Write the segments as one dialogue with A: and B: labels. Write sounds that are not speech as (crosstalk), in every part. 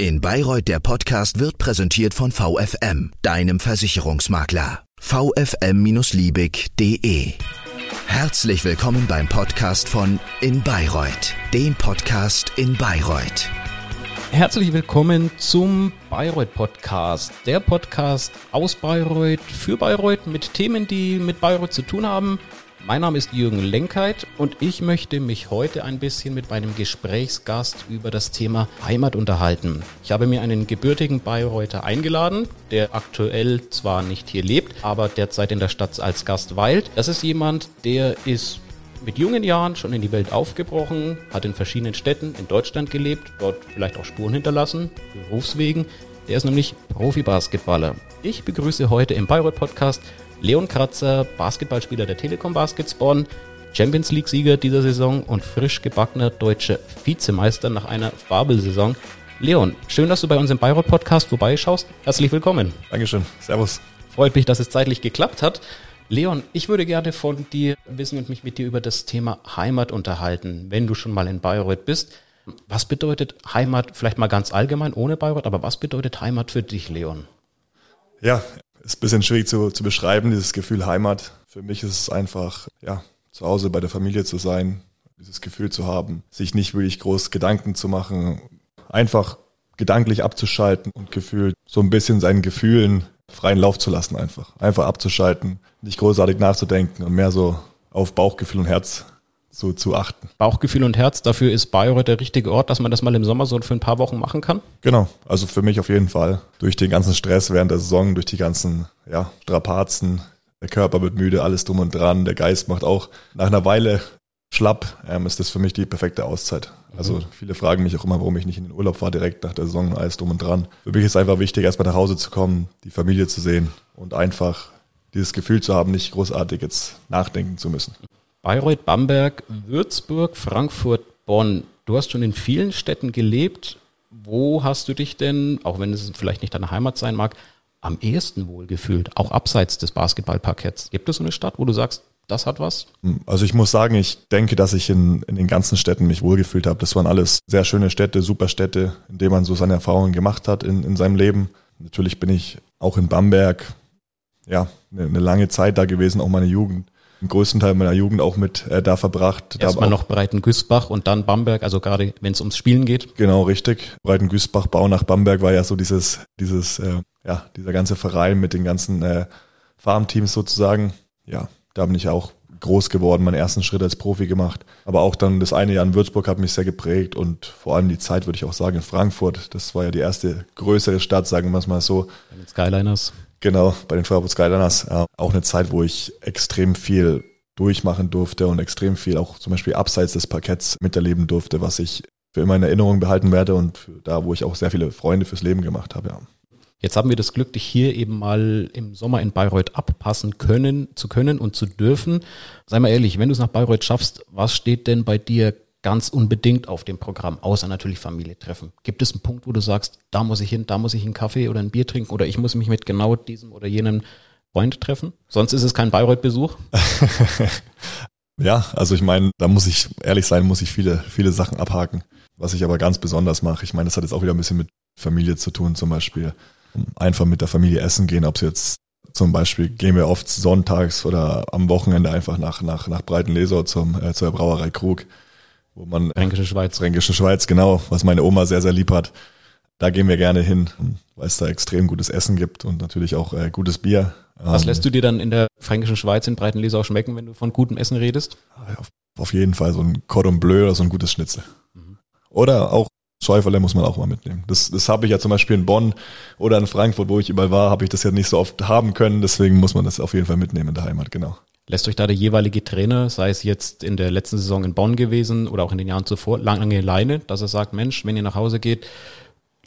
A: In Bayreuth der Podcast wird präsentiert von VFM, deinem Versicherungsmakler. VFM-Liebig.de Herzlich willkommen beim Podcast von In Bayreuth, dem Podcast in Bayreuth.
B: Herzlich willkommen zum Bayreuth Podcast, der Podcast aus Bayreuth für Bayreuth mit Themen, die mit Bayreuth zu tun haben mein Name ist Jürgen Lenkheit und ich möchte mich heute ein bisschen mit meinem Gesprächsgast über das Thema Heimat unterhalten. Ich habe mir einen gebürtigen Bayreuther eingeladen, der aktuell zwar nicht hier lebt, aber derzeit in der Stadt als Gast weilt. Das ist jemand, der ist mit jungen Jahren schon in die Welt aufgebrochen, hat in verschiedenen Städten in Deutschland gelebt, dort vielleicht auch Spuren hinterlassen, Berufswegen. Der ist nämlich Profi-Basketballer. Ich begrüße heute im Bayreuth Podcast Leon Kratzer, Basketballspieler der Telekom Baskets Bonn, Champions League-Sieger dieser Saison und frisch gebackener deutscher Vizemeister nach einer Fabelsaison. Leon, schön, dass du bei uns im Bayreuth Podcast vorbeischaust. Herzlich willkommen.
C: Dankeschön. Servus.
B: Freut mich, dass es zeitlich geklappt hat. Leon, ich würde gerne von dir wissen und mich mit dir über das Thema Heimat unterhalten, wenn du schon mal in Bayreuth bist. Was bedeutet Heimat, vielleicht mal ganz allgemein ohne Bayreuth, aber was bedeutet Heimat für dich, Leon?
C: Ja, ist ein bisschen schwierig zu, zu beschreiben, dieses Gefühl Heimat. Für mich ist es einfach, ja, zu Hause bei der Familie zu sein, dieses Gefühl zu haben, sich nicht wirklich groß Gedanken zu machen, einfach gedanklich abzuschalten und gefühlt so ein bisschen seinen Gefühlen freien Lauf zu lassen einfach. Einfach abzuschalten, nicht großartig nachzudenken und mehr so auf Bauchgefühl und Herz so zu achten.
B: Bauchgefühl und Herz, dafür ist Bayreuth der richtige Ort, dass man das mal im Sommer so für ein paar Wochen machen kann?
C: Genau, also für mich auf jeden Fall. Durch den ganzen Stress während der Saison, durch die ganzen ja, Strapazen, der Körper wird müde, alles drum und dran, der Geist macht auch nach einer Weile schlapp, ähm, ist das für mich die perfekte Auszeit. Also mhm. viele fragen mich auch immer, warum ich nicht in den Urlaub fahre direkt nach der Saison und alles drum und dran. Für mich ist einfach wichtig, erstmal nach Hause zu kommen, die Familie zu sehen und einfach dieses Gefühl zu haben, nicht großartig jetzt nachdenken zu müssen.
B: Bayreuth, Bamberg, Würzburg, Frankfurt, Bonn. Du hast schon in vielen Städten gelebt. Wo hast du dich denn, auch wenn es vielleicht nicht deine Heimat sein mag, am ehesten wohlgefühlt, auch abseits des Basketballparketts? Gibt es so eine Stadt, wo du sagst, das hat was?
C: Also ich muss sagen, ich denke, dass ich in, in den ganzen Städten mich wohlgefühlt habe. Das waren alles sehr schöne Städte, super Städte, in denen man so seine Erfahrungen gemacht hat in, in seinem Leben. Natürlich bin ich auch in Bamberg, ja, eine, eine lange Zeit da gewesen, auch meine Jugend den größten Teil meiner Jugend auch mit äh, da verbracht.
B: Erstmal noch Breitengüßbach und dann Bamberg, also gerade wenn es ums Spielen geht.
C: Genau, richtig. Breitengüßbach, Bau nach Bamberg war ja so dieses, dieses, äh, ja, dieser ganze Verein mit den ganzen äh, Farmteams sozusagen. Ja, da bin ich auch groß geworden, meinen ersten Schritt als Profi gemacht. Aber auch dann das eine Jahr in Würzburg hat mich sehr geprägt und vor allem die Zeit, würde ich auch sagen, in Frankfurt. Das war ja die erste größere Stadt, sagen wir es mal so.
B: Mit Skyliners.
C: Genau, bei den Frankfurt Skyliners. Äh, auch eine Zeit, wo ich extrem viel durchmachen durfte und extrem viel auch zum Beispiel abseits des Parketts miterleben durfte, was ich für immer in Erinnerung behalten werde und da, wo ich auch sehr viele Freunde fürs Leben gemacht habe. Ja.
B: Jetzt haben wir das Glück, dich hier eben mal im Sommer in Bayreuth abpassen können, zu können und zu dürfen. Sei mal ehrlich, wenn du es nach Bayreuth schaffst, was steht denn bei dir ganz unbedingt auf dem Programm, außer natürlich Familie treffen. Gibt es einen Punkt, wo du sagst, da muss ich hin, da muss ich einen Kaffee oder ein Bier trinken oder ich muss mich mit genau diesem oder jenem Freund treffen? Sonst ist es kein Bayreuth-Besuch? (laughs)
C: ja, also ich meine, da muss ich ehrlich sein, muss ich viele, viele Sachen abhaken. Was ich aber ganz besonders mache, ich meine, das hat jetzt auch wieder ein bisschen mit Familie zu tun, zum Beispiel einfach mit der Familie essen gehen, ob es jetzt zum Beispiel gehen wir oft sonntags oder am Wochenende einfach nach, nach, nach Breitenleser zum, äh, zur Brauerei Krug wo man
B: Fränkische Schweiz.
C: Fränkische Schweiz, genau, was meine Oma sehr, sehr lieb hat. Da gehen wir gerne hin, weil es da extrem gutes Essen gibt und natürlich auch äh, gutes Bier.
B: Was ähm, lässt du dir dann in der Fränkischen Schweiz in Breitenlesau schmecken, wenn du von gutem Essen redest?
C: Auf, auf jeden Fall so ein Cordon Bleu oder so ein gutes Schnitzel. Mhm. Oder auch Schäuferle muss man auch mal mitnehmen. Das, das habe ich ja zum Beispiel in Bonn oder in Frankfurt, wo ich überall war, habe ich das ja nicht so oft haben können. Deswegen muss man das auf jeden Fall mitnehmen in der Heimat, genau.
B: Lässt euch da der jeweilige Trainer, sei es jetzt in der letzten Saison in Bonn gewesen oder auch in den Jahren zuvor, lange Leine, dass er sagt, Mensch, wenn ihr nach Hause geht,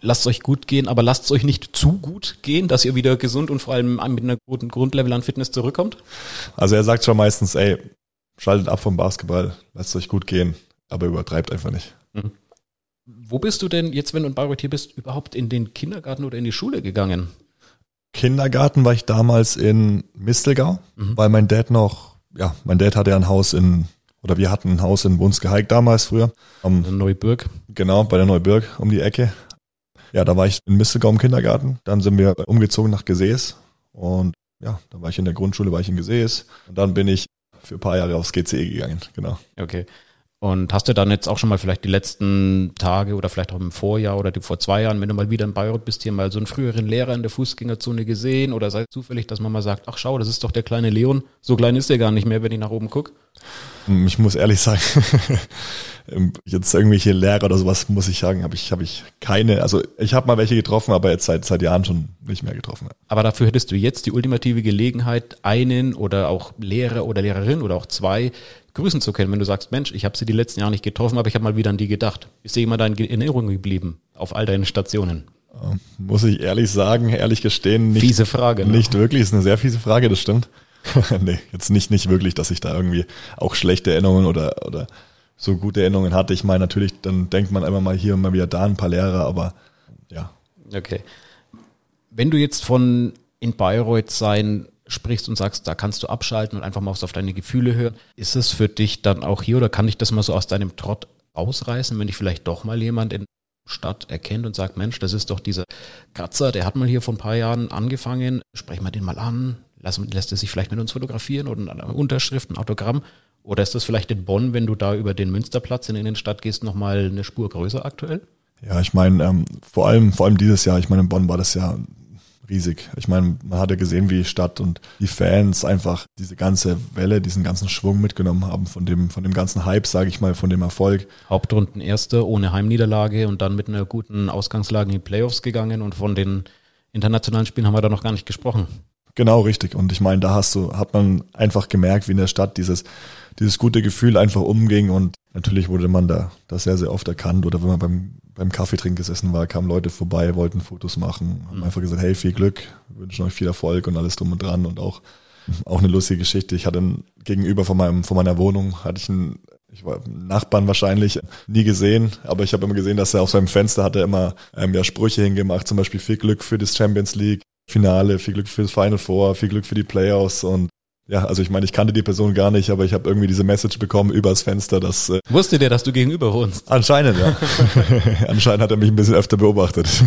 B: lasst es euch gut gehen, aber lasst es euch nicht zu gut gehen, dass ihr wieder gesund und vor allem mit einer guten Grundlevel an Fitness zurückkommt?
C: Also er sagt schon meistens, ey, schaltet ab vom Basketball, lasst es euch gut gehen, aber übertreibt einfach nicht. Mhm.
B: Wo bist du denn jetzt, wenn du in Bayreuth hier bist, überhaupt in den Kindergarten oder in die Schule gegangen?
C: Kindergarten war ich damals in Mistelgau, mhm. weil mein Dad noch, ja, mein Dad hatte ja ein Haus in, oder wir hatten ein Haus in Wunsgeheig damals früher.
B: Um, der Neubürg.
C: Genau, bei der Neubürg um die Ecke. ja, da war ich in Mistelgau im Kindergarten. Dann sind wir umgezogen nach Gesäß. Und ja, da war ich in der Grundschule, war ich in Gesäß. Und dann bin ich für ein paar Jahre aufs GCE gegangen, genau.
B: Okay. Und hast du dann jetzt auch schon mal vielleicht die letzten Tage oder vielleicht auch im Vorjahr oder vor zwei Jahren, wenn du mal wieder in Bayreuth bist, hier mal so einen früheren Lehrer in der Fußgängerzone gesehen oder sei es zufällig, dass man mal sagt, ach schau, das ist doch der kleine Leon. So klein ist der gar nicht mehr, wenn ich nach oben gucke.
C: Ich muss ehrlich sagen, (laughs) jetzt irgendwelche Lehrer oder sowas muss ich sagen, habe ich, habe ich keine. Also ich habe mal welche getroffen, aber jetzt seit, seit Jahren schon nicht mehr getroffen.
B: Aber dafür hättest du jetzt die ultimative Gelegenheit, einen oder auch Lehrer oder Lehrerin oder auch zwei grüßen zu können, wenn du sagst, Mensch, ich habe sie die letzten Jahre nicht getroffen, aber ich habe mal wieder an die gedacht. Ist dir jemand in Erinnerung geblieben auf all deinen Stationen?
C: Ähm, muss ich ehrlich sagen, ehrlich gestehen,
B: nicht, fiese Frage,
C: ne? nicht wirklich, ist eine sehr fiese Frage, das stimmt. (laughs) nee, jetzt nicht, nicht wirklich, dass ich da irgendwie auch schlechte Erinnerungen oder, oder so gute Erinnerungen hatte. Ich meine, natürlich, dann denkt man immer mal hier und mal wieder da ein paar Lehrer, aber ja.
B: Okay. Wenn du jetzt von in Bayreuth sein sprichst und sagst, da kannst du abschalten und einfach mal auf deine Gefühle hören. Ist es für dich dann auch hier oder kann ich das mal so aus deinem Trott ausreißen, wenn dich vielleicht doch mal jemand in Stadt erkennt und sagt, Mensch, das ist doch dieser Kratzer, der hat mal hier vor ein paar Jahren angefangen, sprechen wir den mal an, lass, lässt er sich vielleicht mit uns fotografieren oder eine Unterschrift, ein Autogramm oder ist das vielleicht in Bonn, wenn du da über den Münsterplatz in die Innenstadt gehst, nochmal eine Spur größer aktuell?
C: Ja, ich meine, ähm, vor allem, vor allem dieses Jahr, ich meine, in Bonn war das ja riesig. Ich meine, man hat ja gesehen, wie die Stadt und die Fans einfach diese ganze Welle, diesen ganzen Schwung mitgenommen haben von dem, von dem ganzen Hype, sage ich mal, von dem Erfolg.
B: Hauptrunden erste ohne Heimniederlage und dann mit einer guten Ausgangslage in die Playoffs gegangen und von den internationalen Spielen haben wir da noch gar nicht gesprochen.
C: Genau, richtig. Und ich meine, da hast du, hat man einfach gemerkt, wie in der Stadt dieses, dieses gute Gefühl einfach umging und natürlich wurde man da, da sehr, sehr oft erkannt oder wenn man beim beim Kaffeetrinken gesessen war, kamen Leute vorbei, wollten Fotos machen, haben mhm. einfach gesagt, hey, viel Glück, wünschen euch viel Erfolg und alles drum und dran und auch, auch eine lustige Geschichte. Ich hatte einen, gegenüber von meinem, von meiner Wohnung hatte ich einen, ich war Nachbarn wahrscheinlich nie gesehen, aber ich habe immer gesehen, dass er auf seinem Fenster hatte immer ähm, ja Sprüche hingemacht, zum Beispiel viel Glück für das Champions League Finale, viel Glück für das Final Four, viel Glück für die Playoffs und ja, also ich meine, ich kannte die Person gar nicht, aber ich habe irgendwie diese Message bekommen übers Fenster, dass äh,
B: Wusste der, dass du gegenüber wohnst?
C: Anscheinend, ja. (laughs) anscheinend hat er mich ein bisschen öfter beobachtet. (laughs)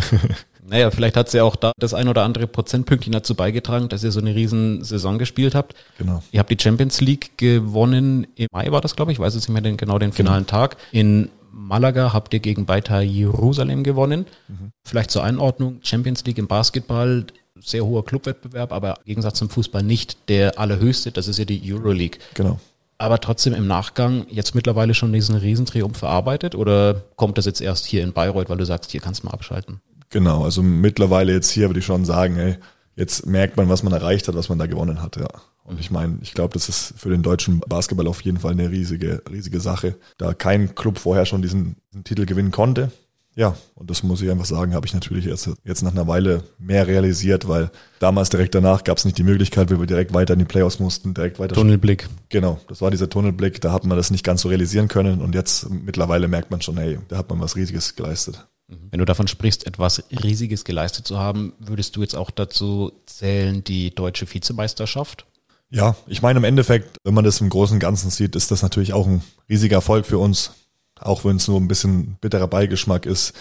B: Naja, vielleicht hat sie ja auch da das ein oder andere Prozentpünktchen dazu beigetragen, dass ihr so eine riesen Saison gespielt habt.
C: Genau.
B: Ihr habt die Champions League gewonnen, im Mai war das, glaube ich, ich weiß jetzt nicht mehr den, genau den genau. finalen genau. Tag. In Malaga habt ihr gegen Beitar Jerusalem gewonnen. Mhm. Vielleicht zur Einordnung, Champions League im Basketball sehr hoher Clubwettbewerb, aber im Gegensatz zum Fußball nicht der allerhöchste, das ist ja die Euroleague.
C: Genau.
B: Aber trotzdem im Nachgang jetzt mittlerweile schon diesen Riesentriumph verarbeitet oder kommt das jetzt erst hier in Bayreuth, weil du sagst, hier kannst du mal abschalten?
C: Genau, also mittlerweile jetzt hier würde ich schon sagen, ey, jetzt merkt man, was man erreicht hat, was man da gewonnen hat, ja. Und ich meine, ich glaube, das ist für den deutschen Basketball auf jeden Fall eine riesige, riesige Sache, da kein Club vorher schon diesen, diesen Titel gewinnen konnte. Ja, und das muss ich einfach sagen, habe ich natürlich jetzt, jetzt nach einer Weile mehr realisiert, weil damals direkt danach gab es nicht die Möglichkeit, weil wir direkt weiter in die Playoffs mussten, direkt weiter.
B: Tunnelblick.
C: Genau, das war dieser Tunnelblick, da hat man das nicht ganz so realisieren können und jetzt mittlerweile merkt man schon, hey, da hat man was Riesiges geleistet.
B: Mhm. Wenn du davon sprichst, etwas Riesiges geleistet zu haben, würdest du jetzt auch dazu zählen, die deutsche Vizemeisterschaft?
C: Ja, ich meine im Endeffekt, wenn man das im Großen und Ganzen sieht, ist das natürlich auch ein riesiger Erfolg für uns auch wenn es nur ein bisschen bitterer Beigeschmack ist,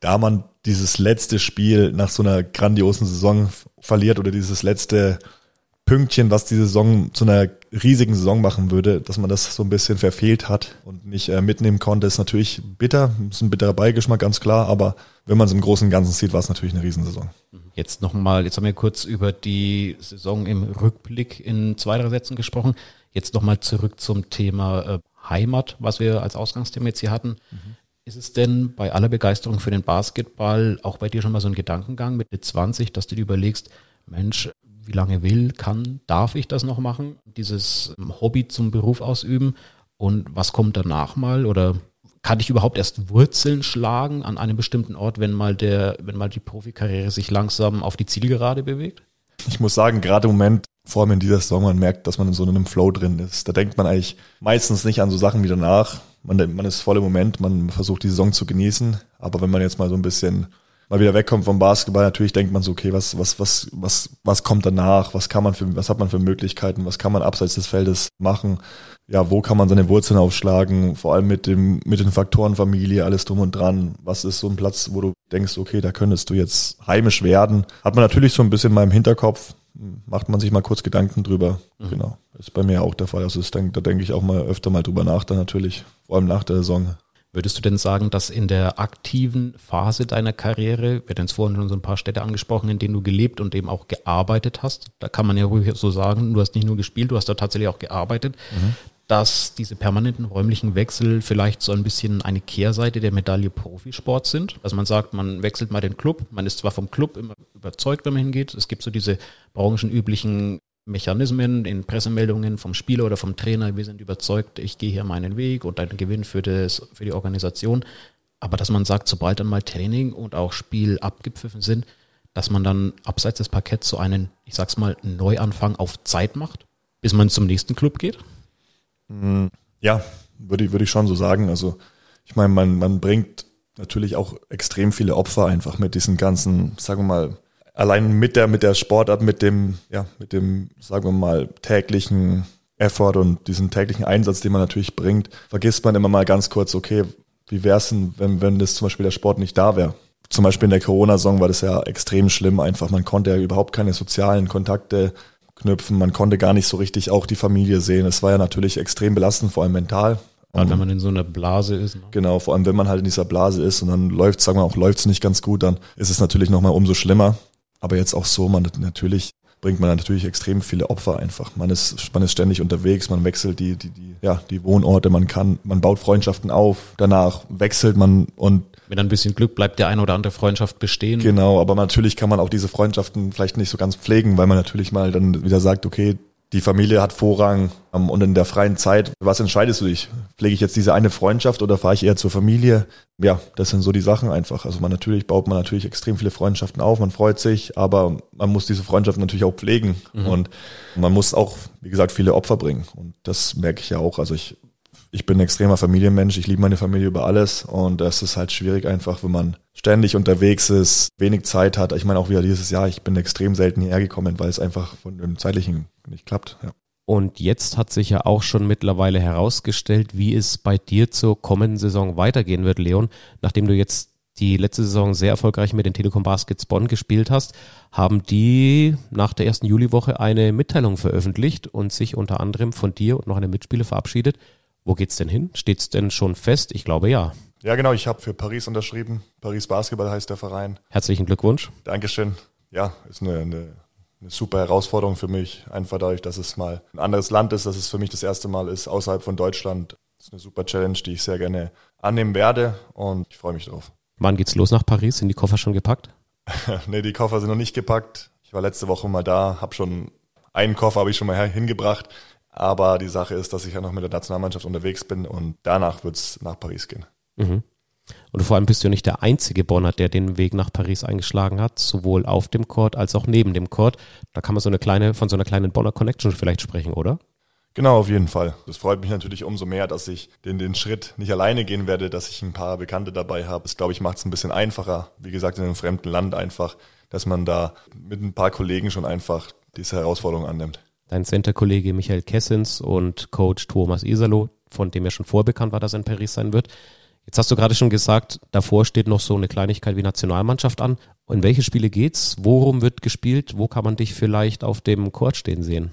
C: da man dieses letzte Spiel nach so einer grandiosen Saison verliert oder dieses letzte Pünktchen, was die Saison zu einer riesigen Saison machen würde, dass man das so ein bisschen verfehlt hat und nicht äh, mitnehmen konnte, ist natürlich bitter. Ist ein bitterer Beigeschmack, ganz klar, aber wenn man es im Großen und Ganzen sieht, war es natürlich eine Riesensaison.
B: Jetzt nochmal, jetzt haben wir kurz über die Saison im Rückblick in zwei, drei Sätzen gesprochen. Jetzt nochmal zurück zum Thema äh, Heimat, was wir als Ausgangsthema jetzt hier hatten. Mhm. Ist es denn bei aller Begeisterung für den Basketball auch bei dir schon mal so ein Gedankengang mit 20, dass du dir überlegst, Mensch, wie lange will, kann, darf ich das noch machen, dieses Hobby zum Beruf ausüben und was kommt danach mal oder kann ich überhaupt erst Wurzeln schlagen an einem bestimmten Ort, wenn mal der, wenn mal die Profikarriere sich langsam auf die Zielgerade bewegt?
C: Ich muss sagen, gerade im Moment vor allem in dieser Saison, man merkt, dass man in so einem Flow drin ist. Da denkt man eigentlich meistens nicht an so Sachen wie danach. Man, man ist voll im Moment, man versucht die Saison zu genießen. Aber wenn man jetzt mal so ein bisschen mal wieder wegkommt vom Basketball, natürlich denkt man so, okay, was, was, was, was, was kommt danach? Was kann man für, was hat man für Möglichkeiten? Was kann man abseits des Feldes machen? Ja, wo kann man seine Wurzeln aufschlagen? Vor allem mit dem, mit den Faktoren Familie, alles drum und dran. Was ist so ein Platz, wo du denkst, okay, da könntest du jetzt heimisch werden? Hat man natürlich so ein bisschen mal im Hinterkopf, macht man sich mal kurz Gedanken drüber. Mhm. Genau. Ist bei mir auch der Fall. Also das, da denke ich auch mal öfter mal drüber nach, dann natürlich, vor allem nach der Saison.
B: Würdest du denn sagen, dass in der aktiven Phase deiner Karriere, wir hatten es vorhin schon so ein paar Städte angesprochen, in denen du gelebt und eben auch gearbeitet hast, da kann man ja ruhig so sagen, du hast nicht nur gespielt, du hast da tatsächlich auch gearbeitet, mhm. Dass diese permanenten räumlichen Wechsel vielleicht so ein bisschen eine Kehrseite der Medaille Profisport sind. Also man sagt, man wechselt mal den Club, man ist zwar vom Club immer überzeugt, wenn man hingeht, es gibt so diese branchenüblichen Mechanismen in Pressemeldungen vom Spieler oder vom Trainer, wir sind überzeugt, ich gehe hier meinen Weg und ein Gewinn für, das, für die Organisation. Aber dass man sagt, sobald dann mal Training und auch Spiel abgepfiffen sind, dass man dann abseits des Parketts so einen, ich sag's mal, Neuanfang auf Zeit macht, bis man zum nächsten Club geht?
C: Mm, ja, würde ich, würde ich schon so sagen. Also ich meine, man, man bringt natürlich auch extrem viele Opfer einfach mit diesen ganzen, sagen wir mal, allein mit der, mit der Sportart, mit dem, ja, mit dem, sagen wir mal, täglichen Effort und diesen täglichen Einsatz, den man natürlich bringt, vergisst man immer mal ganz kurz, okay, wie wär's denn, wenn, wenn das zum Beispiel der Sport nicht da wäre? Zum Beispiel in der Corona-Saison war das ja extrem schlimm einfach. Man konnte ja überhaupt keine sozialen Kontakte knüpfen. Man konnte gar nicht so richtig auch die Familie sehen. Es war ja natürlich extrem belastend, vor allem mental.
B: Allem, wenn man in so einer Blase ist. Ne?
C: Genau, vor allem, wenn man halt in dieser Blase ist und dann läuft, sagen wir auch, läuft es nicht ganz gut, dann ist es natürlich nochmal umso schlimmer. Aber jetzt auch so, man natürlich bringt man natürlich extrem viele Opfer einfach. Man ist, man ist ständig unterwegs, man wechselt die, die, die, ja, die Wohnorte, man kann, man baut Freundschaften auf, danach wechselt man und
B: mit ein bisschen Glück bleibt der eine oder andere Freundschaft bestehen.
C: Genau, aber natürlich kann man auch diese Freundschaften vielleicht nicht so ganz pflegen, weil man natürlich mal dann wieder sagt, okay, die Familie hat Vorrang ähm, und in der freien Zeit, was entscheidest du dich? Pflege ich jetzt diese eine Freundschaft oder fahre ich eher zur Familie? Ja, das sind so die Sachen einfach. Also man natürlich baut man natürlich extrem viele Freundschaften auf, man freut sich, aber man muss diese Freundschaft natürlich auch pflegen mhm. und man muss auch, wie gesagt, viele Opfer bringen und das merke ich ja auch. Also ich ich bin ein extremer Familienmensch, ich liebe meine Familie über alles und das ist halt schwierig einfach, wenn man ständig unterwegs ist, wenig Zeit hat. Ich meine auch wieder dieses Jahr, ich bin extrem selten hierher gekommen, weil es einfach von dem zeitlichen nicht klappt. Ja.
B: Und jetzt hat sich ja auch schon mittlerweile herausgestellt, wie es bei dir zur kommenden Saison weitergehen wird, Leon. Nachdem du jetzt die letzte Saison sehr erfolgreich mit den Telekom Baskets Bonn gespielt hast, haben die nach der ersten Juliwoche eine Mitteilung veröffentlicht und sich unter anderem von dir und noch einem Mitspieler verabschiedet. Wo geht's denn hin? Steht's denn schon fest? Ich glaube ja.
C: Ja, genau. Ich habe für Paris unterschrieben. Paris Basketball heißt der Verein.
B: Herzlichen Glückwunsch.
C: Dankeschön. Ja, ist eine, eine, eine super Herausforderung für mich. Einfach dadurch, dass es mal ein anderes Land ist, dass es für mich das erste Mal ist außerhalb von Deutschland. Das ist eine super Challenge, die ich sehr gerne annehmen werde und ich freue mich drauf.
B: Wann geht's los nach Paris? Sind die Koffer schon gepackt? (laughs)
C: nee, die Koffer sind noch nicht gepackt. Ich war letzte Woche mal da, habe schon einen Koffer habe ich schon mal hingebracht. Aber die Sache ist, dass ich ja noch mit der Nationalmannschaft unterwegs bin und danach wird es nach Paris gehen.
B: Mhm. Und vor allem bist du ja nicht der einzige Bonner, der den Weg nach Paris eingeschlagen hat, sowohl auf dem Court als auch neben dem Court. Da kann man so eine kleine, von so einer kleinen Bonner Connection vielleicht sprechen, oder?
C: Genau, auf jeden Fall. Das freut mich natürlich umso mehr, dass ich den, den Schritt nicht alleine gehen werde, dass ich ein paar Bekannte dabei habe. Das, glaube ich, macht es ein bisschen einfacher. Wie gesagt, in einem fremden Land einfach, dass man da mit ein paar Kollegen schon einfach diese Herausforderung annimmt
B: dein Center-Kollege Michael Kessens und Coach Thomas Isalo, von dem ja schon vorbekannt war, dass er in Paris sein wird. Jetzt hast du gerade schon gesagt, davor steht noch so eine Kleinigkeit wie Nationalmannschaft an. In welche Spiele geht's? Worum wird gespielt? Wo kann man dich vielleicht auf dem Court stehen sehen?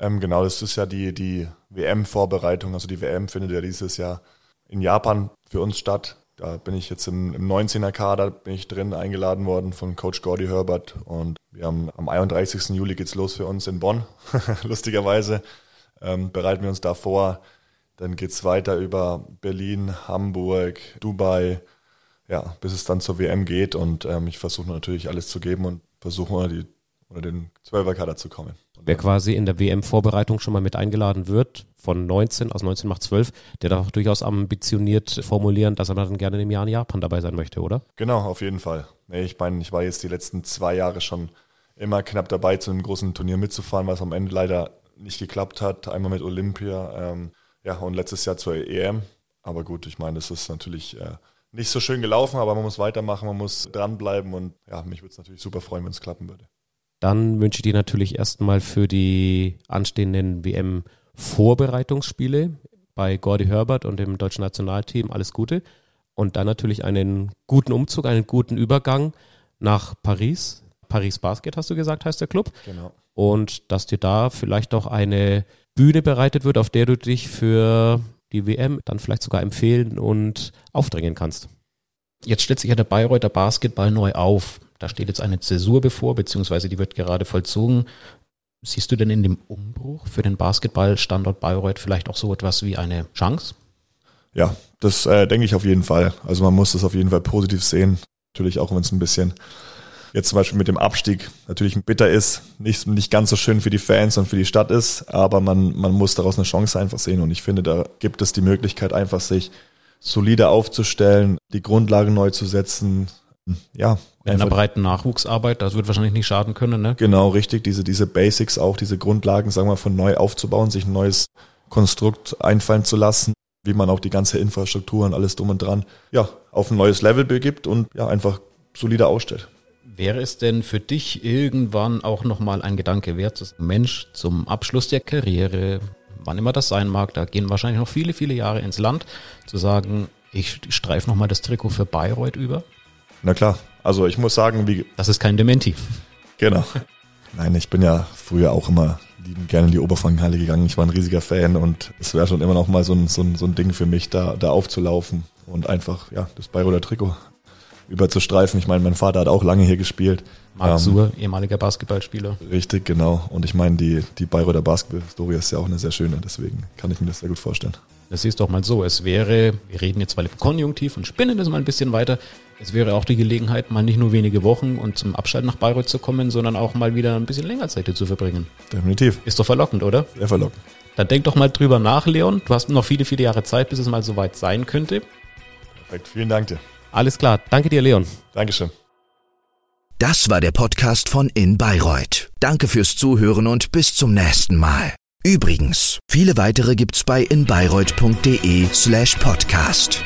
C: Ähm, genau, das ist ja die, die WM-Vorbereitung. Also die WM findet ja dieses Jahr in Japan für uns statt. Da bin ich jetzt im, im 19er Kader, bin ich drin eingeladen worden von Coach Gordy Herbert und wir haben am 31. Juli geht's los für uns in Bonn, (laughs) lustigerweise. Ähm, bereiten wir uns da vor. Dann geht's weiter über Berlin, Hamburg, Dubai, ja, bis es dann zur WM geht und ähm, ich versuche natürlich alles zu geben und versuche unter, die, unter den 12er Kader zu kommen.
B: Wer quasi in der WM-Vorbereitung schon mal mit eingeladen wird, von 19, aus 19 macht 12, der darf durchaus ambitioniert formulieren, dass er dann gerne im Jahr in Japan dabei sein möchte, oder?
C: Genau, auf jeden Fall. Ich meine, ich war jetzt die letzten zwei Jahre schon immer knapp dabei, zu einem großen Turnier mitzufahren, was am Ende leider nicht geklappt hat. Einmal mit Olympia, ähm, ja, und letztes Jahr zur EM. Aber gut, ich meine, das ist natürlich äh, nicht so schön gelaufen, aber man muss weitermachen, man muss dranbleiben und ja, mich würde es natürlich super freuen, wenn es klappen würde.
B: Dann wünsche ich dir natürlich erstmal für die anstehenden WM-Vorbereitungsspiele bei Gordy Herbert und dem deutschen Nationalteam alles Gute. Und dann natürlich einen guten Umzug, einen guten Übergang nach Paris. Paris Basket, hast du gesagt, heißt der Club.
C: Genau.
B: Und dass dir da vielleicht auch eine Bühne bereitet wird, auf der du dich für die WM dann vielleicht sogar empfehlen und aufdrängen kannst. Jetzt stellt sich ja der Bayreuther Basketball neu auf. Da steht jetzt eine Zäsur bevor, beziehungsweise die wird gerade vollzogen. Siehst du denn in dem Umbruch für den Basketballstandort Bayreuth vielleicht auch so etwas wie eine Chance?
C: Ja, das äh, denke ich auf jeden Fall. Also man muss das auf jeden Fall positiv sehen. Natürlich auch, wenn es ein bisschen jetzt zum Beispiel mit dem Abstieg natürlich bitter ist, nicht, nicht ganz so schön für die Fans und für die Stadt ist, aber man, man muss daraus eine Chance einfach sehen und ich finde, da gibt es die Möglichkeit einfach sich solide aufzustellen, die Grundlagen neu zu setzen, ja.
B: In einer breiten Nachwuchsarbeit, das wird wahrscheinlich nicht schaden können, ne?
C: Genau, richtig, diese, diese Basics auch, diese Grundlagen, sagen wir, von neu aufzubauen, sich ein neues Konstrukt einfallen zu lassen, wie man auch die ganze Infrastruktur und alles drum und dran, ja, auf ein neues Level begibt und ja, einfach solide ausstellt.
B: Wäre es denn für dich irgendwann auch nochmal ein Gedanke wert, dass Mensch zum Abschluss der Karriere, wann immer das sein mag, da gehen wahrscheinlich noch viele, viele Jahre ins Land, zu sagen, ich streife nochmal das Trikot für Bayreuth über?
C: Na klar, also ich muss sagen, wie.
B: Das ist kein Dementi.
C: Genau. Nein, ich bin ja früher auch immer lieben gerne in die Oberfrankenhalle gegangen. Ich war ein riesiger Fan und es wäre schon immer noch mal so ein, so, ein, so ein Ding für mich, da, da aufzulaufen und einfach ja das Bayreuther Trikot überzustreifen. Ich meine, mein Vater hat auch lange hier gespielt.
B: Marc ähm, Suhr, ehemaliger Basketballspieler.
C: Richtig, genau. Und ich meine, die, die Bayreuther Basketball-Historie ist ja auch eine sehr schöne, deswegen kann ich mir das sehr gut vorstellen.
B: Das ist doch mal so. Es wäre, wir reden jetzt mal im Konjunktiv und spinnen das mal ein bisschen weiter. Es wäre auch die Gelegenheit, mal nicht nur wenige Wochen und zum Abschalten nach Bayreuth zu kommen, sondern auch mal wieder ein bisschen länger Zeit hier zu verbringen.
C: Definitiv.
B: Ist doch verlockend, oder?
C: Sehr verlockend.
B: Dann denk doch mal drüber nach, Leon. Du hast noch viele, viele Jahre Zeit, bis es mal soweit sein könnte.
C: Perfekt. Vielen Dank dir.
B: Alles klar. Danke dir, Leon.
C: Dankeschön.
A: Das war der Podcast von In Bayreuth. Danke fürs Zuhören und bis zum nächsten Mal. Übrigens, viele weitere gibt's bei inbayreuth.de slash podcast.